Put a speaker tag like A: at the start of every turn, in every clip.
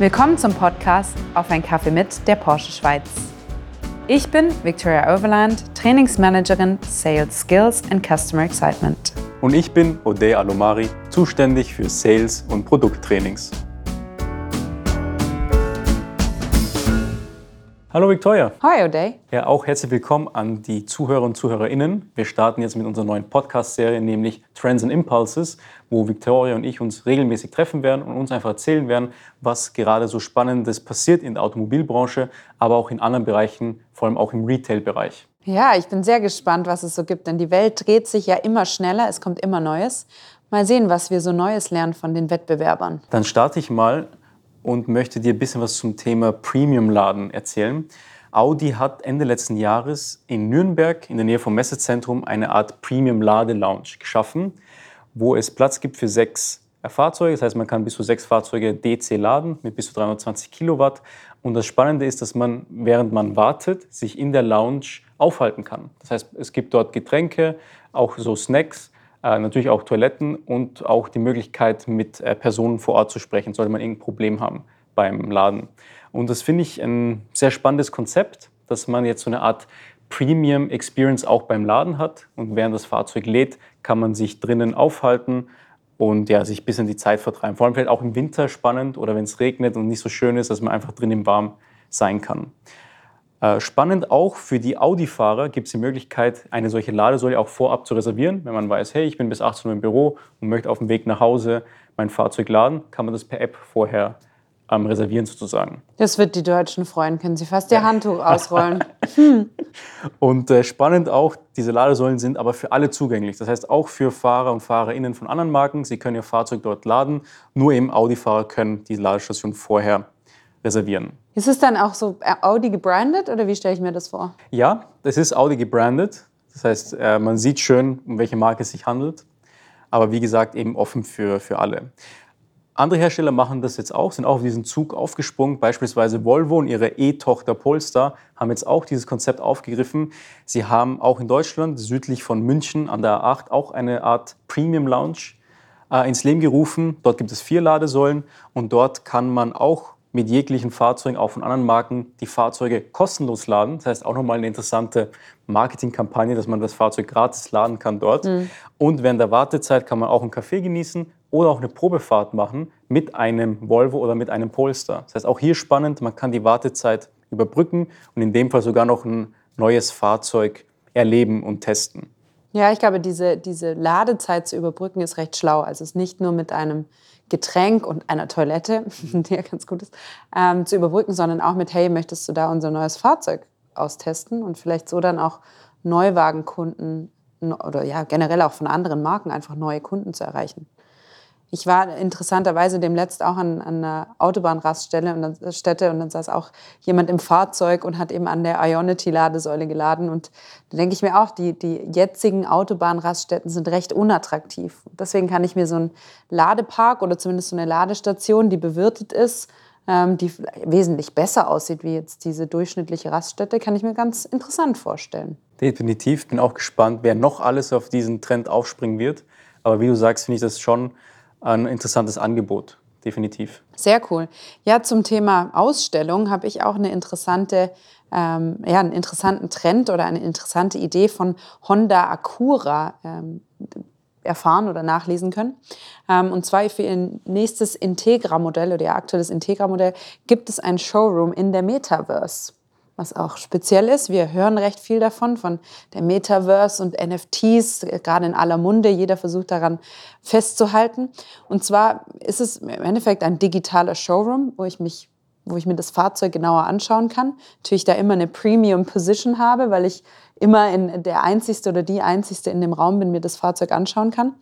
A: Willkommen zum Podcast Auf ein Kaffee mit der Porsche Schweiz. Ich bin Victoria Overland, Trainingsmanagerin Sales Skills and Customer Excitement.
B: Und ich bin Ode Alomari, zuständig für Sales und Produkttrainings. Hallo Victoria.
A: Hi Ode.
B: Ja, auch herzlich willkommen an die Zuhörer und Zuhörerinnen. Wir starten jetzt mit unserer neuen Podcast-Serie, nämlich Trends and Impulses, wo Victoria und ich uns regelmäßig treffen werden und uns einfach erzählen werden, was gerade so Spannendes passiert in der Automobilbranche, aber auch in anderen Bereichen, vor allem auch im Retail-Bereich.
A: Ja, ich bin sehr gespannt, was es so gibt, denn die Welt dreht sich ja immer schneller, es kommt immer Neues. Mal sehen, was wir so Neues lernen von den Wettbewerbern.
B: Dann starte ich mal und möchte dir ein bisschen was zum Thema Premium-Laden erzählen. Audi hat Ende letzten Jahres in Nürnberg in der Nähe vom Messezentrum eine Art Premium-Lade-Lounge geschaffen, wo es Platz gibt für sechs Fahrzeuge. Das heißt, man kann bis zu sechs Fahrzeuge DC laden mit bis zu 320 Kilowatt. Und das Spannende ist, dass man, während man wartet, sich in der Lounge aufhalten kann. Das heißt, es gibt dort Getränke, auch so Snacks natürlich auch Toiletten und auch die Möglichkeit, mit äh, Personen vor Ort zu sprechen, sollte man irgendein Problem haben beim Laden. Und das finde ich ein sehr spannendes Konzept, dass man jetzt so eine Art Premium Experience auch beim Laden hat. Und während das Fahrzeug lädt, kann man sich drinnen aufhalten und ja, sich ein bisschen die Zeit vertreiben. Vor allem vielleicht auch im Winter spannend oder wenn es regnet und nicht so schön ist, dass man einfach drinnen warm sein kann. Äh, spannend auch für die Audi-Fahrer gibt es die Möglichkeit, eine solche Ladesäule auch vorab zu reservieren. Wenn man weiß, hey, ich bin bis 18 Uhr im Büro und möchte auf dem Weg nach Hause mein Fahrzeug laden, kann man das per App vorher ähm, reservieren sozusagen.
A: Das wird die Deutschen freuen, können sie fast ihr Handtuch ausrollen.
B: Und äh, spannend auch, diese Ladesäulen sind aber für alle zugänglich. Das heißt auch für Fahrer und Fahrerinnen von anderen Marken. Sie können ihr Fahrzeug dort laden. Nur eben Audi-Fahrer können die Ladestation vorher reservieren.
A: Ist es dann auch so äh, Audi gebrandet oder wie stelle ich mir das vor?
B: Ja, es ist Audi gebrandet. Das heißt, äh, man sieht schön, um welche Marke es sich handelt. Aber wie gesagt, eben offen für, für alle. Andere Hersteller machen das jetzt auch, sind auch auf diesen Zug aufgesprungen. Beispielsweise Volvo und ihre E-Tochter Polestar haben jetzt auch dieses Konzept aufgegriffen. Sie haben auch in Deutschland, südlich von München an der A8, auch eine Art Premium Lounge äh, ins Leben gerufen. Dort gibt es vier Ladesäulen und dort kann man auch mit jeglichen Fahrzeugen, auch von anderen Marken, die Fahrzeuge kostenlos laden. Das heißt auch nochmal eine interessante Marketingkampagne, dass man das Fahrzeug gratis laden kann dort. Mhm. Und während der Wartezeit kann man auch einen Kaffee genießen oder auch eine Probefahrt machen mit einem Volvo oder mit einem Polestar. Das heißt auch hier spannend, man kann die Wartezeit überbrücken und in dem Fall sogar noch ein neues Fahrzeug erleben und testen.
A: Ja, ich glaube, diese, diese Ladezeit zu überbrücken ist recht schlau. Also es ist nicht nur mit einem Getränk und einer Toilette, die ja ganz gut ist, ähm, zu überbrücken, sondern auch mit, hey, möchtest du da unser neues Fahrzeug austesten und vielleicht so dann auch Neuwagenkunden oder ja generell auch von anderen Marken einfach neue Kunden zu erreichen. Ich war interessanterweise demletzt auch an, an einer Autobahnraststelle und dann, Stätte und dann saß auch jemand im Fahrzeug und hat eben an der Ionity-Ladesäule geladen. Und da denke ich mir auch, die, die jetzigen Autobahnraststätten sind recht unattraktiv. Deswegen kann ich mir so einen Ladepark oder zumindest so eine Ladestation, die bewirtet ist, ähm, die wesentlich besser aussieht wie jetzt diese durchschnittliche Raststätte, kann ich mir ganz interessant vorstellen.
B: Definitiv. Bin auch gespannt, wer noch alles auf diesen Trend aufspringen wird. Aber wie du sagst, finde ich das schon ein interessantes Angebot, definitiv.
A: Sehr cool. Ja, zum Thema Ausstellung habe ich auch eine interessante, ähm, ja, einen interessanten Trend oder eine interessante Idee von Honda Acura ähm, erfahren oder nachlesen können. Ähm, und zwar für ihr nächstes Integra-Modell oder ihr aktuelles Integra-Modell gibt es ein Showroom in der Metaverse was auch speziell ist. Wir hören recht viel davon, von der Metaverse und NFTs, gerade in aller Munde. Jeder versucht daran festzuhalten. Und zwar ist es im Endeffekt ein digitaler Showroom, wo ich mich wo ich mir das Fahrzeug genauer anschauen kann. Natürlich da immer eine Premium Position habe, weil ich immer in der einzigste oder die einzigste in dem Raum bin, mir das Fahrzeug anschauen kann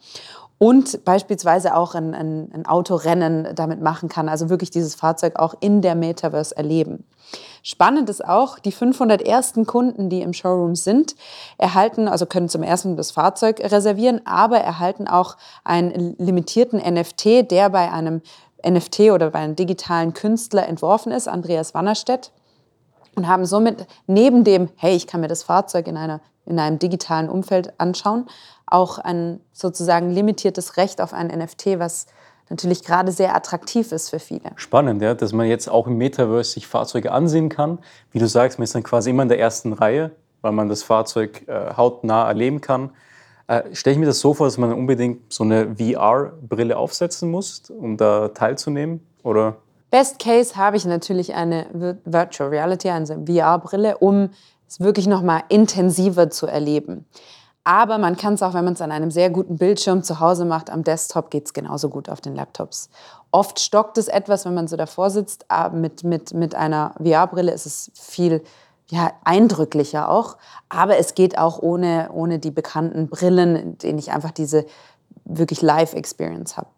A: und beispielsweise auch ein, ein, ein, Autorennen damit machen kann, also wirklich dieses Fahrzeug auch in der Metaverse erleben. Spannend ist auch, die 500 ersten Kunden, die im Showroom sind, erhalten, also können zum ersten das Fahrzeug reservieren, aber erhalten auch einen limitierten NFT, der bei einem NFT oder bei einem digitalen Künstler entworfen ist, Andreas Wannerstedt und haben somit neben dem, hey, ich kann mir das Fahrzeug in, einer, in einem digitalen Umfeld anschauen, auch ein sozusagen limitiertes Recht auf ein NFT, was natürlich gerade sehr attraktiv ist für viele.
B: Spannend, ja, dass man jetzt auch im Metaverse sich Fahrzeuge ansehen kann. Wie du sagst, man ist dann quasi immer in der ersten Reihe, weil man das Fahrzeug äh, hautnah erleben kann. Äh, Stelle ich mir das so vor, dass man unbedingt so eine VR-Brille aufsetzen muss, um da teilzunehmen? Oder?
A: Best Case habe ich natürlich eine Virtual Reality, eine VR-Brille, um es wirklich noch mal intensiver zu erleben. Aber man kann es auch, wenn man es an einem sehr guten Bildschirm zu Hause macht, am Desktop geht es genauso gut auf den Laptops. Oft stockt es etwas, wenn man so davor sitzt. Aber mit, mit, mit einer VR-Brille ist es viel ja, eindrücklicher auch. Aber es geht auch ohne, ohne die bekannten Brillen, in denen ich einfach diese wirklich Live-Experience habe.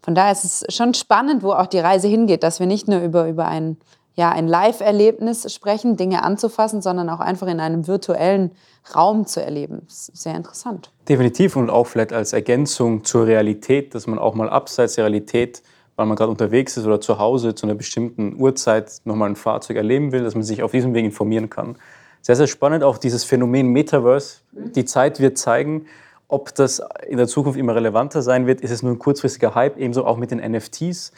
A: Von daher ist es schon spannend, wo auch die Reise hingeht, dass wir nicht nur über, über ein ja, ein Live-Erlebnis sprechen, Dinge anzufassen, sondern auch einfach in einem virtuellen Raum zu erleben. Das ist sehr interessant.
B: Definitiv und auch vielleicht als Ergänzung zur Realität, dass man auch mal abseits der Realität, weil man gerade unterwegs ist oder zu Hause zu einer bestimmten Uhrzeit nochmal ein Fahrzeug erleben will, dass man sich auf diesem Weg informieren kann. Sehr, sehr spannend auch dieses Phänomen Metaverse. Die Zeit wird zeigen, ob das in der Zukunft immer relevanter sein wird. Ist es nur ein kurzfristiger Hype, ebenso auch mit den NFTs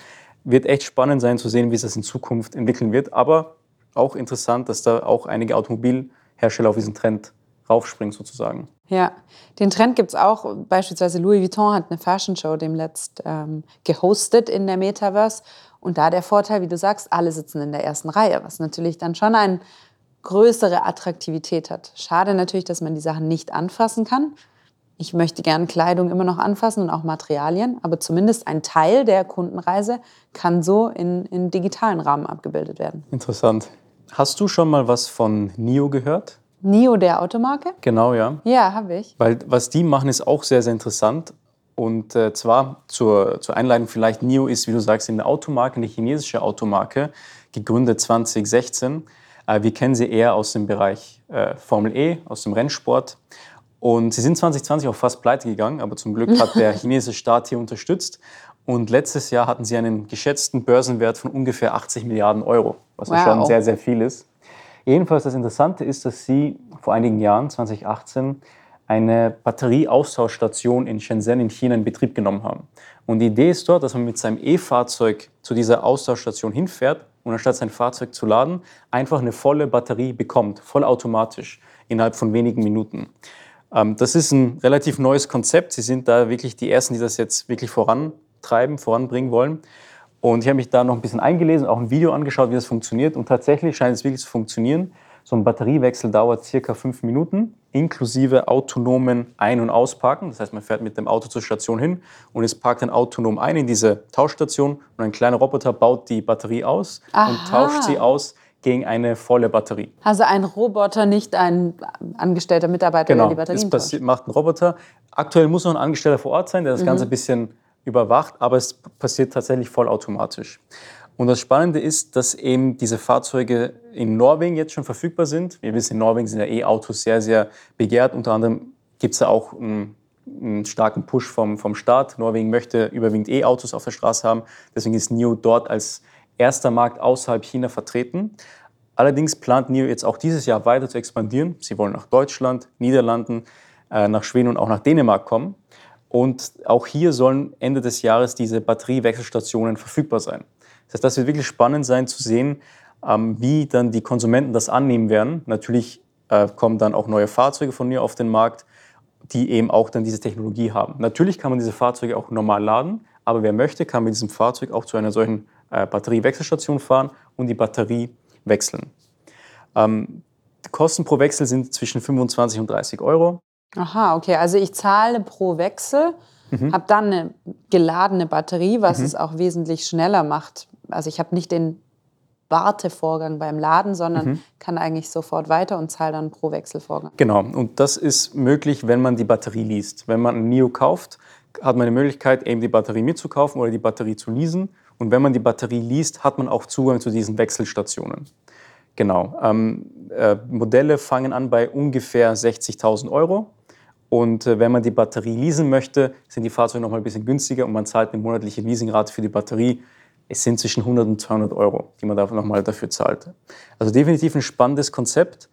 B: wird echt spannend sein zu sehen, wie sich das in Zukunft entwickeln wird. Aber auch interessant, dass da auch einige Automobilhersteller auf diesen Trend raufspringen sozusagen.
A: Ja, den Trend gibt es auch. Beispielsweise Louis Vuitton hat eine Fashion Show demnächst ähm, gehostet in der Metaverse. Und da der Vorteil, wie du sagst, alle sitzen in der ersten Reihe, was natürlich dann schon eine größere Attraktivität hat. Schade natürlich, dass man die Sachen nicht anfassen kann ich möchte gerne Kleidung immer noch anfassen und auch Materialien, aber zumindest ein Teil der Kundenreise kann so in, in digitalen Rahmen abgebildet werden.
B: Interessant. Hast du schon mal was von NIO gehört?
A: NIO der Automarke?
B: Genau, ja.
A: Ja, habe ich.
B: Weil was die machen, ist auch sehr, sehr interessant. Und äh, zwar zur, zur Einleitung vielleicht, NIO ist, wie du sagst, eine Automarke, eine chinesische Automarke, gegründet 2016. Äh, wir kennen sie eher aus dem Bereich äh, Formel E, aus dem Rennsport. Und sie sind 2020 auch fast pleite gegangen, aber zum Glück hat der chinesische Staat hier unterstützt. Und letztes Jahr hatten sie einen geschätzten Börsenwert von ungefähr 80 Milliarden Euro, was wow. schon sehr, sehr viel ist. Jedenfalls das Interessante ist, dass sie vor einigen Jahren, 2018, eine Batterieaustauschstation in Shenzhen in China in Betrieb genommen haben. Und die Idee ist dort, dass man mit seinem E-Fahrzeug zu dieser Austauschstation hinfährt und anstatt sein Fahrzeug zu laden, einfach eine volle Batterie bekommt, vollautomatisch, innerhalb von wenigen Minuten. Ähm, das ist ein relativ neues Konzept. Sie sind da wirklich die Ersten, die das jetzt wirklich vorantreiben, voranbringen wollen. Und ich habe mich da noch ein bisschen eingelesen, auch ein Video angeschaut, wie das funktioniert. Und tatsächlich scheint es wirklich zu funktionieren. So ein Batteriewechsel dauert circa fünf Minuten, inklusive autonomen Ein- und Ausparken. Das heißt, man fährt mit dem Auto zur Station hin und es parkt dann autonom ein in diese Tauschstation und ein kleiner Roboter baut die Batterie aus Aha. und tauscht sie aus gegen eine volle Batterie.
A: Also ein Roboter, nicht ein angestellter Mitarbeiter,
B: genau,
A: der die Batterien
B: das passiert, macht ein Roboter. Aktuell muss noch ein Angestellter vor Ort sein, der das mhm. Ganze ein bisschen überwacht, aber es passiert tatsächlich vollautomatisch. Und das Spannende ist, dass eben diese Fahrzeuge in Norwegen jetzt schon verfügbar sind. Wir wissen, in Norwegen sind ja E-Autos sehr, sehr begehrt. Unter anderem gibt es da auch einen, einen, starken Push vom, vom Staat. Norwegen möchte überwiegend E-Autos auf der Straße haben. Deswegen ist NIO dort als erster Markt außerhalb China vertreten. Allerdings plant NIO jetzt auch dieses Jahr weiter zu expandieren. Sie wollen nach Deutschland, Niederlanden, äh, nach Schweden und auch nach Dänemark kommen. Und auch hier sollen Ende des Jahres diese Batteriewechselstationen verfügbar sein. Das heißt, das wird wirklich spannend sein zu sehen, ähm, wie dann die Konsumenten das annehmen werden. Natürlich äh, kommen dann auch neue Fahrzeuge von NIO auf den Markt, die eben auch dann diese Technologie haben. Natürlich kann man diese Fahrzeuge auch normal laden, aber wer möchte, kann mit diesem Fahrzeug auch zu einer solchen Batteriewechselstation fahren und die Batterie wechseln. Ähm, die Kosten pro Wechsel sind zwischen 25 und 30 Euro.
A: Aha, okay. Also ich zahle pro Wechsel, mhm. habe dann eine geladene Batterie, was mhm. es auch wesentlich schneller macht. Also ich habe nicht den Wartevorgang beim Laden, sondern mhm. kann eigentlich sofort weiter und zahle dann pro Wechselvorgang.
B: Genau, und das ist möglich, wenn man die Batterie liest. Wenn man ein NIO kauft, hat man die Möglichkeit, eben die Batterie mitzukaufen oder die Batterie zu leasen und wenn man die Batterie liest, hat man auch Zugang zu diesen Wechselstationen. Genau. Ähm, äh, Modelle fangen an bei ungefähr 60.000 Euro. Und äh, wenn man die Batterie leasen möchte, sind die Fahrzeuge noch mal ein bisschen günstiger und man zahlt eine monatliche Leasingrate für die Batterie. Es sind zwischen 100 und 200 Euro, die man da noch mal dafür zahlt. Also definitiv ein spannendes Konzept.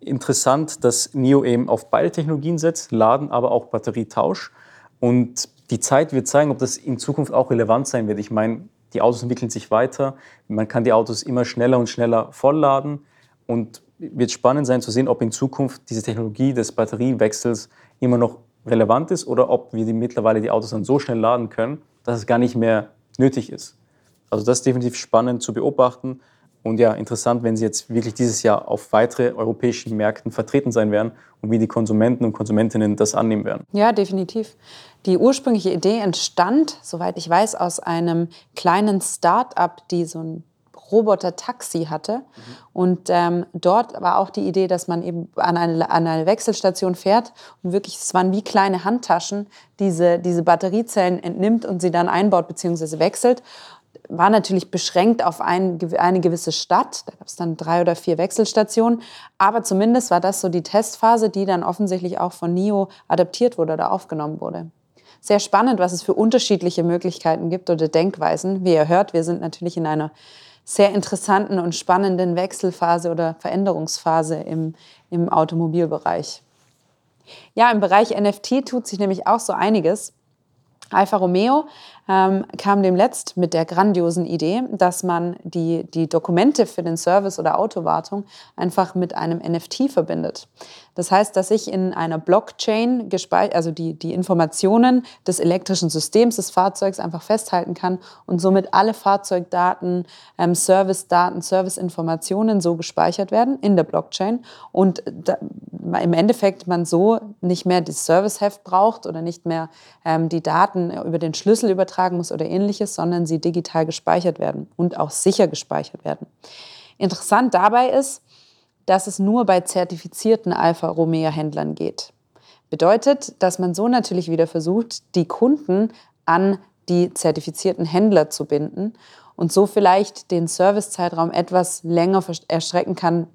B: Interessant, dass NIO eben auf beide Technologien setzt, Laden, aber auch Batterietausch. Und die Zeit wird zeigen, ob das in Zukunft auch relevant sein wird. Ich meine, die Autos entwickeln sich weiter, man kann die Autos immer schneller und schneller vollladen und wird spannend sein zu sehen, ob in Zukunft diese Technologie des Batteriewechsels immer noch relevant ist oder ob wir die mittlerweile die Autos dann so schnell laden können, dass es gar nicht mehr nötig ist. Also das ist definitiv spannend zu beobachten und ja, interessant, wenn sie jetzt wirklich dieses Jahr auf weitere europäischen Märkten vertreten sein werden und wie die Konsumenten und Konsumentinnen das annehmen werden.
A: Ja, definitiv. Die ursprüngliche Idee entstand, soweit ich weiß, aus einem kleinen Start-up, die so ein Roboter-Taxi hatte. Mhm. Und ähm, dort war auch die Idee, dass man eben an eine, an eine Wechselstation fährt und wirklich, es waren wie kleine Handtaschen, diese, diese Batteriezellen entnimmt und sie dann einbaut bzw. wechselt war natürlich beschränkt auf ein, eine gewisse Stadt. Da gab es dann drei oder vier Wechselstationen. Aber zumindest war das so die Testphase, die dann offensichtlich auch von NIO adaptiert wurde oder aufgenommen wurde. Sehr spannend, was es für unterschiedliche Möglichkeiten gibt oder Denkweisen. Wie ihr hört, wir sind natürlich in einer sehr interessanten und spannenden Wechselphase oder Veränderungsphase im, im Automobilbereich. Ja, im Bereich NFT tut sich nämlich auch so einiges. Alfa Romeo ähm, kam demletzt mit der grandiosen Idee, dass man die, die Dokumente für den Service oder Autowartung einfach mit einem NFT verbindet. Das heißt, dass ich in einer Blockchain, also die, die Informationen des elektrischen Systems des Fahrzeugs einfach festhalten kann und somit alle Fahrzeugdaten, ähm, Servicedaten, Serviceinformationen so gespeichert werden in der Blockchain und da, im Endeffekt man so nicht mehr das Serviceheft braucht oder nicht mehr ähm, die Daten über den Schlüssel übertragen muss oder ähnliches, sondern sie digital gespeichert werden und auch sicher gespeichert werden. Interessant dabei ist, dass es nur bei zertifizierten Alfa Romeo-Händlern geht. Bedeutet, dass man so natürlich wieder versucht, die Kunden an die zertifizierten Händler zu binden und so vielleicht den Servicezeitraum etwas länger erstrecken kann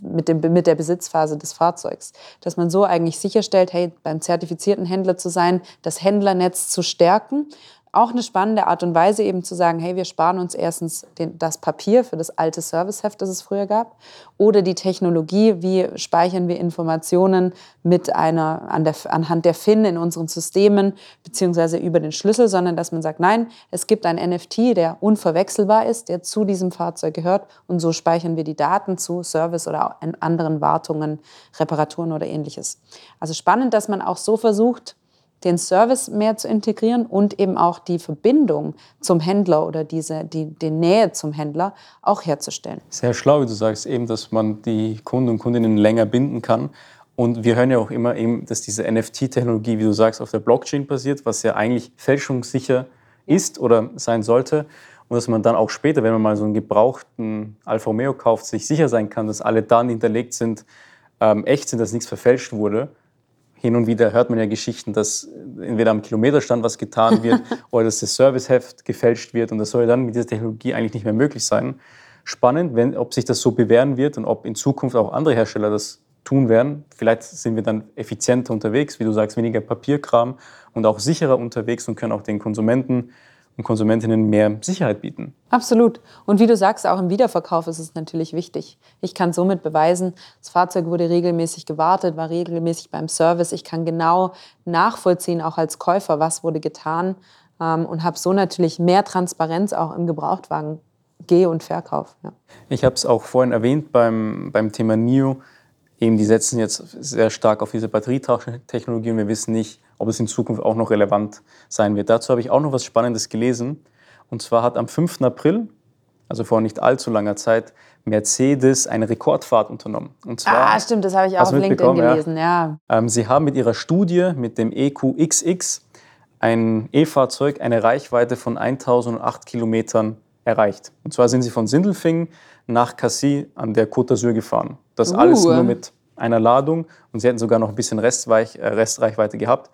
A: mit, dem, mit der Besitzphase des Fahrzeugs. Dass man so eigentlich sicherstellt, hey, beim zertifizierten Händler zu sein, das Händlernetz zu stärken auch eine spannende Art und Weise eben zu sagen, hey, wir sparen uns erstens den, das Papier für das alte Serviceheft, das es früher gab, oder die Technologie, wie speichern wir Informationen mit einer, an der, anhand der FIN in unseren Systemen, beziehungsweise über den Schlüssel, sondern dass man sagt, nein, es gibt ein NFT, der unverwechselbar ist, der zu diesem Fahrzeug gehört und so speichern wir die Daten zu Service oder anderen Wartungen, Reparaturen oder ähnliches. Also spannend, dass man auch so versucht, den Service mehr zu integrieren und eben auch die Verbindung zum Händler oder diese, die, die Nähe zum Händler auch herzustellen.
B: Sehr schlau, wie du sagst, eben, dass man die Kunden und Kundinnen länger binden kann. Und wir hören ja auch immer eben, dass diese NFT-Technologie, wie du sagst, auf der Blockchain basiert, was ja eigentlich fälschungssicher ist oder sein sollte. Und dass man dann auch später, wenn man mal so einen gebrauchten Alfa Romeo kauft, sich sicher sein kann, dass alle Daten hinterlegt sind, ähm, echt sind, dass nichts verfälscht wurde hin und wieder hört man ja Geschichten, dass entweder am Kilometerstand was getan wird oder dass das Serviceheft gefälscht wird und das soll dann mit dieser Technologie eigentlich nicht mehr möglich sein. Spannend, wenn, ob sich das so bewähren wird und ob in Zukunft auch andere Hersteller das tun werden. Vielleicht sind wir dann effizienter unterwegs, wie du sagst, weniger Papierkram und auch sicherer unterwegs und können auch den Konsumenten und Konsumentinnen mehr Sicherheit bieten.
A: Absolut. Und wie du sagst, auch im Wiederverkauf ist es natürlich wichtig. Ich kann somit beweisen, das Fahrzeug wurde regelmäßig gewartet, war regelmäßig beim Service. Ich kann genau nachvollziehen, auch als Käufer, was wurde getan ähm, und habe so natürlich mehr Transparenz auch im Gebrauchtwagen. Geh- und Verkauf. Ja.
B: Ich habe es auch vorhin erwähnt beim, beim Thema NIO. Eben, die setzen jetzt sehr stark auf diese Batterietauschtechnologie und wir wissen nicht, ob es in Zukunft auch noch relevant sein wird. Dazu habe ich auch noch was Spannendes gelesen. Und zwar hat am 5. April, also vor nicht allzu langer Zeit, Mercedes eine Rekordfahrt unternommen.
A: Und zwar, ah, stimmt, das habe ich auch auf LinkedIn gelesen, ja.
B: ja. Ähm, sie haben mit ihrer Studie mit dem EQXX ein E-Fahrzeug eine Reichweite von 1008 Kilometern erreicht. Und zwar sind sie von Sindelfingen nach Cassis an der Côte d'Azur gefahren. Das uh. alles nur mit einer Ladung und sie hätten sogar noch ein bisschen Restweich, äh, Restreichweite gehabt.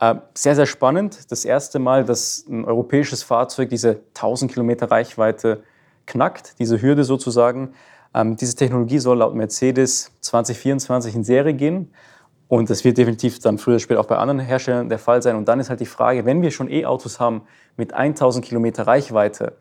B: Äh, sehr, sehr spannend. Das erste Mal, dass ein europäisches Fahrzeug diese 1000 Kilometer Reichweite knackt, diese Hürde sozusagen. Ähm, diese Technologie soll laut Mercedes 2024 in Serie gehen. Und das wird definitiv dann früher oder später auch bei anderen Herstellern der Fall sein. Und dann ist halt die Frage, wenn wir schon E-Autos haben mit 1000 Kilometer Reichweite,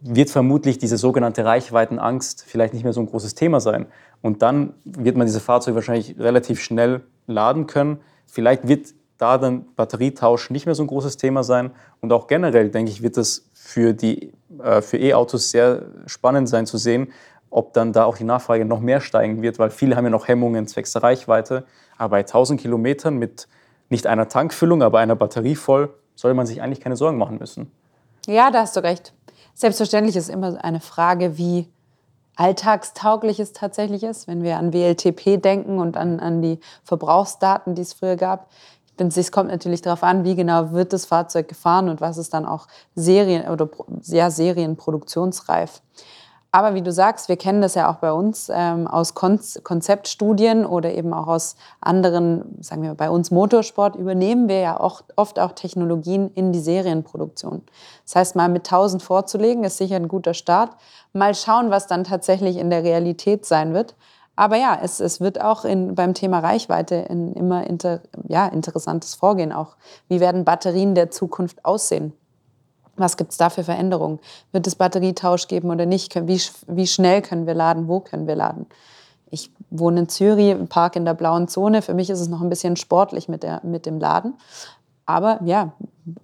B: wird vermutlich diese sogenannte Reichweitenangst vielleicht nicht mehr so ein großes Thema sein. Und dann wird man diese Fahrzeuge wahrscheinlich relativ schnell laden können. Vielleicht wird da dann Batterietausch nicht mehr so ein großes Thema sein. Und auch generell, denke ich, wird das für äh, für E-Autos sehr spannend sein zu sehen, ob dann da auch die Nachfrage noch mehr steigen wird, weil viele haben ja noch Hemmungen zwecks der Reichweite. Aber bei 1000 Kilometern mit nicht einer Tankfüllung, aber einer Batterie voll, soll man sich eigentlich keine Sorgen machen müssen.
A: Ja, da hast du recht. Selbstverständlich ist immer eine Frage, wie alltagstauglich es tatsächlich ist, wenn wir an WLTP denken und an, an die Verbrauchsdaten, die es früher gab. Es kommt natürlich darauf an, wie genau wird das Fahrzeug gefahren und was ist dann auch Serien- oder ja, Serienproduktionsreif. Aber wie du sagst, wir kennen das ja auch bei uns ähm, aus Konzeptstudien oder eben auch aus anderen, sagen wir bei uns Motorsport, übernehmen wir ja auch, oft auch Technologien in die Serienproduktion. Das heißt, mal mit 1000 vorzulegen, ist sicher ein guter Start. Mal schauen, was dann tatsächlich in der Realität sein wird. Aber ja, es, es wird auch in, beim Thema Reichweite ein immer inter, ja, interessantes Vorgehen auch. Wie werden Batterien der Zukunft aussehen? Was gibt es da für Veränderungen? Wird es Batterietausch geben oder nicht? Wie, wie schnell können wir laden? Wo können wir laden? Ich wohne in Zürich, im Park in der blauen Zone. Für mich ist es noch ein bisschen sportlich mit, der, mit dem Laden. Aber ja,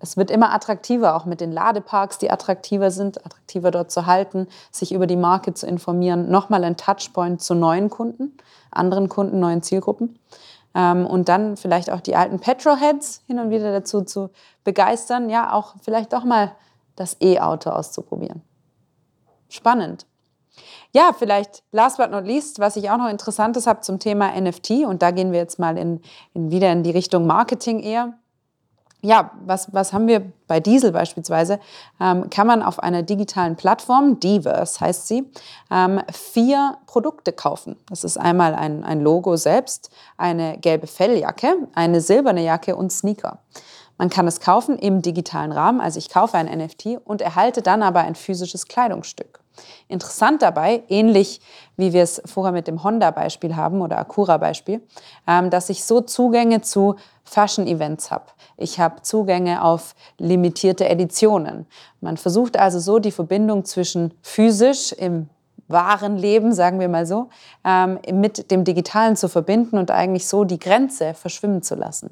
A: es wird immer attraktiver, auch mit den Ladeparks, die attraktiver sind, attraktiver dort zu halten, sich über die Marke zu informieren. Nochmal ein Touchpoint zu neuen Kunden, anderen Kunden, neuen Zielgruppen. Ähm, und dann vielleicht auch die alten Petrolheads hin und wieder dazu zu begeistern, ja, auch vielleicht doch mal das E-Auto auszuprobieren. Spannend. Ja, vielleicht last but not least, was ich auch noch Interessantes habe zum Thema NFT, und da gehen wir jetzt mal in, in wieder in die Richtung Marketing eher ja, was, was haben wir bei Diesel beispielsweise? Ähm, kann man auf einer digitalen Plattform, Diverse heißt sie, ähm, vier Produkte kaufen. Das ist einmal ein, ein Logo selbst, eine gelbe Felljacke, eine silberne Jacke und Sneaker. Man kann es kaufen im digitalen Rahmen, also ich kaufe ein NFT und erhalte dann aber ein physisches Kleidungsstück. Interessant dabei, ähnlich wie wir es vorher mit dem Honda-Beispiel haben oder Acura-Beispiel, ähm, dass ich so Zugänge zu Fashion-Events habe. Ich habe Zugänge auf limitierte Editionen. Man versucht also so die Verbindung zwischen physisch im wahren Leben, sagen wir mal so, ähm, mit dem Digitalen zu verbinden und eigentlich so die Grenze verschwimmen zu lassen.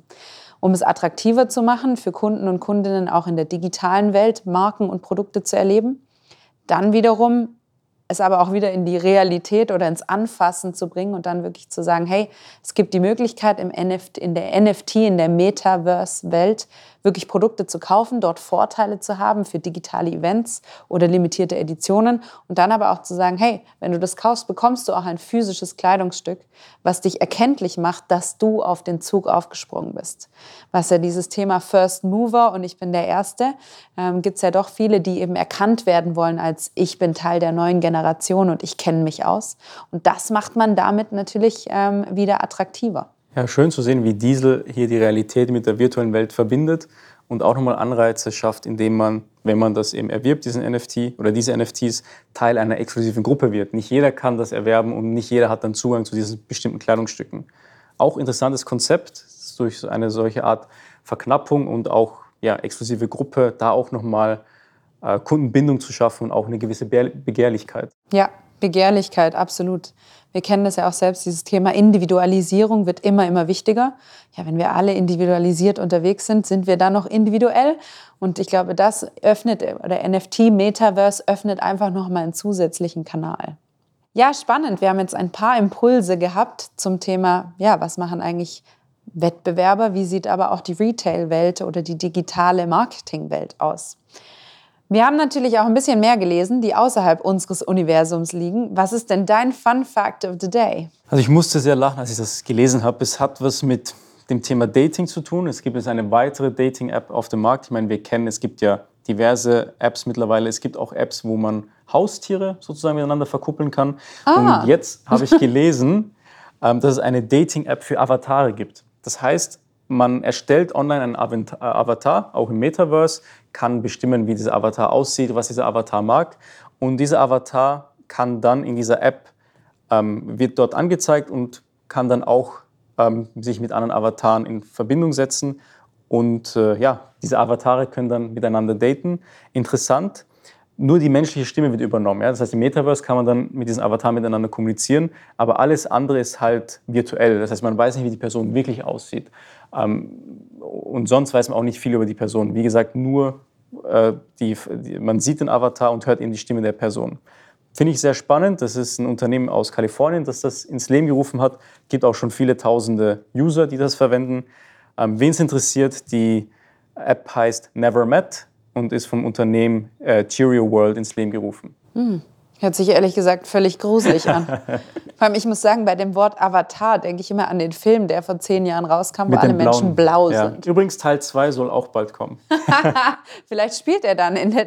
A: Um es attraktiver zu machen für Kunden und Kundinnen auch in der digitalen Welt Marken und Produkte zu erleben. Dann wiederum es aber auch wieder in die Realität oder ins Anfassen zu bringen und dann wirklich zu sagen, hey, es gibt die Möglichkeit im NFT, in der NFT, in der Metaverse-Welt wirklich Produkte zu kaufen, dort Vorteile zu haben für digitale Events oder limitierte Editionen und dann aber auch zu sagen, hey, wenn du das kaufst, bekommst du auch ein physisches Kleidungsstück, was dich erkenntlich macht, dass du auf den Zug aufgesprungen bist. Was ja dieses Thema First Mover und ich bin der Erste, ähm, gibt es ja doch viele, die eben erkannt werden wollen als ich bin Teil der neuen Generation und ich kenne mich aus. Und das macht man damit natürlich ähm, wieder attraktiver.
B: Ja, schön zu sehen, wie Diesel hier die Realität mit der virtuellen Welt verbindet und auch nochmal Anreize schafft, indem man, wenn man das eben erwirbt, diesen NFT oder diese NFTs, Teil einer exklusiven Gruppe wird. Nicht jeder kann das erwerben und nicht jeder hat dann Zugang zu diesen bestimmten Kleidungsstücken. Auch interessantes Konzept, durch eine solche Art Verknappung und auch ja, exklusive Gruppe, da auch nochmal äh, Kundenbindung zu schaffen und auch eine gewisse Begehrlichkeit.
A: Ja, Begehrlichkeit, absolut. Wir kennen das ja auch selbst, dieses Thema Individualisierung wird immer, immer wichtiger. Ja, wenn wir alle individualisiert unterwegs sind, sind wir dann noch individuell. Und ich glaube, das öffnet, oder NFT, Metaverse öffnet einfach nochmal einen zusätzlichen Kanal. Ja, spannend. Wir haben jetzt ein paar Impulse gehabt zum Thema, ja, was machen eigentlich Wettbewerber? Wie sieht aber auch die Retail-Welt oder die digitale Marketing-Welt aus? Wir haben natürlich auch ein bisschen mehr gelesen, die außerhalb unseres Universums liegen. Was ist denn dein Fun Fact of the Day?
B: Also ich musste sehr lachen, als ich das gelesen habe. Es hat was mit dem Thema Dating zu tun. Es gibt jetzt eine weitere Dating-App auf dem Markt. Ich meine, wir kennen, es gibt ja diverse Apps mittlerweile. Es gibt auch Apps, wo man Haustiere sozusagen miteinander verkuppeln kann. Ah. Und jetzt habe ich gelesen, ähm, dass es eine Dating-App für Avatare gibt. Das heißt, man erstellt online einen äh, Avatar, auch im Metaverse, kann bestimmen, wie dieser Avatar aussieht, was dieser Avatar mag. Und dieser Avatar kann dann in dieser App, ähm, wird dort angezeigt und kann dann auch ähm, sich mit anderen Avataren in Verbindung setzen. Und äh, ja, diese Avatare können dann miteinander daten. Interessant, nur die menschliche Stimme wird übernommen. Ja? Das heißt, im Metaverse kann man dann mit diesen Avataren miteinander kommunizieren, aber alles andere ist halt virtuell. Das heißt, man weiß nicht, wie die Person wirklich aussieht. Ähm, und sonst weiß man auch nicht viel über die Person. Wie gesagt, nur äh, die, die, man sieht den Avatar und hört eben die Stimme der Person. Finde ich sehr spannend. Das ist ein Unternehmen aus Kalifornien, das das ins Leben gerufen hat. Gibt auch schon viele tausende User, die das verwenden. Ähm, Wen es interessiert, die App heißt Never Met und ist vom Unternehmen äh, Cheerio World ins Leben gerufen.
A: Mhm. Hört sich ehrlich gesagt völlig gruselig an. Vor allem, ich muss sagen, bei dem Wort Avatar denke ich immer an den Film, der vor zehn Jahren rauskam,
B: Mit
A: wo alle Menschen blau
B: ja.
A: sind.
B: Übrigens, Teil 2 soll auch bald kommen.
A: Vielleicht spielt er dann der,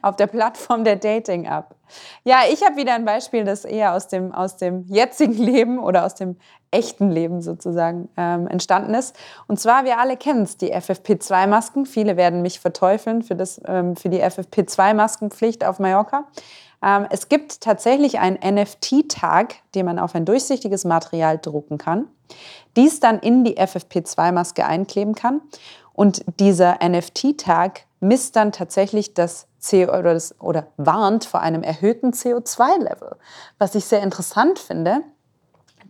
A: auf der Plattform der Dating-App. Ja, ich habe wieder ein Beispiel, das eher aus dem, aus dem jetzigen Leben oder aus dem echten Leben sozusagen ähm, entstanden ist. Und zwar, wir alle kennen es, die FFP2-Masken. Viele werden mich verteufeln für, das, ähm, für die FFP2-Maskenpflicht auf Mallorca. Ähm, es gibt tatsächlich einen NFT-Tag, den man auf ein durchsichtiges Material drucken kann, dies dann in die FFP2-Maske einkleben kann. Und dieser NFT-Tag misst dann tatsächlich das CO oder, das, oder warnt vor einem erhöhten CO2-Level, was ich sehr interessant finde.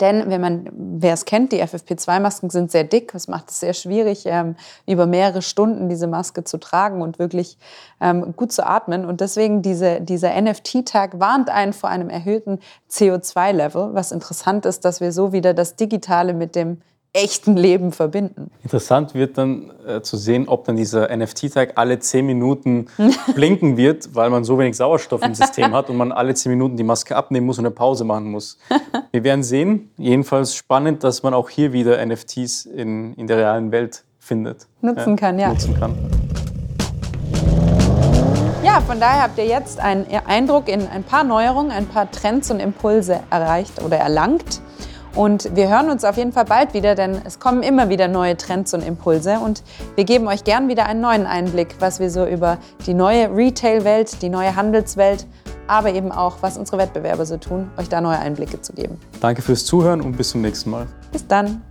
A: Denn wenn man, wer es kennt, die FFP2-Masken sind sehr dick. Es macht es sehr schwierig, ähm, über mehrere Stunden diese Maske zu tragen und wirklich ähm, gut zu atmen. Und deswegen diese, dieser NFT-Tag warnt einen vor einem erhöhten CO2-Level. Was interessant ist, dass wir so wieder das Digitale mit dem echten Leben verbinden.
B: Interessant wird dann äh, zu sehen, ob dann dieser NFT-Tag alle zehn Minuten blinken wird, weil man so wenig Sauerstoff im System hat und man alle zehn Minuten die Maske abnehmen muss und eine Pause machen muss. Wir werden sehen. Jedenfalls spannend, dass man auch hier wieder NFTs in, in der realen Welt findet.
A: Nutzen ja, kann, ja.
B: Nutzen kann.
A: Ja, von daher habt ihr jetzt einen Eindruck in ein paar Neuerungen, ein paar Trends und Impulse erreicht oder erlangt. Und wir hören uns auf jeden Fall bald wieder, denn es kommen immer wieder neue Trends und Impulse. Und wir geben euch gern wieder einen neuen Einblick, was wir so über die neue Retail-Welt, die neue Handelswelt, aber eben auch, was unsere Wettbewerber so tun, euch da neue Einblicke zu geben.
B: Danke fürs Zuhören und bis zum nächsten Mal.
A: Bis dann.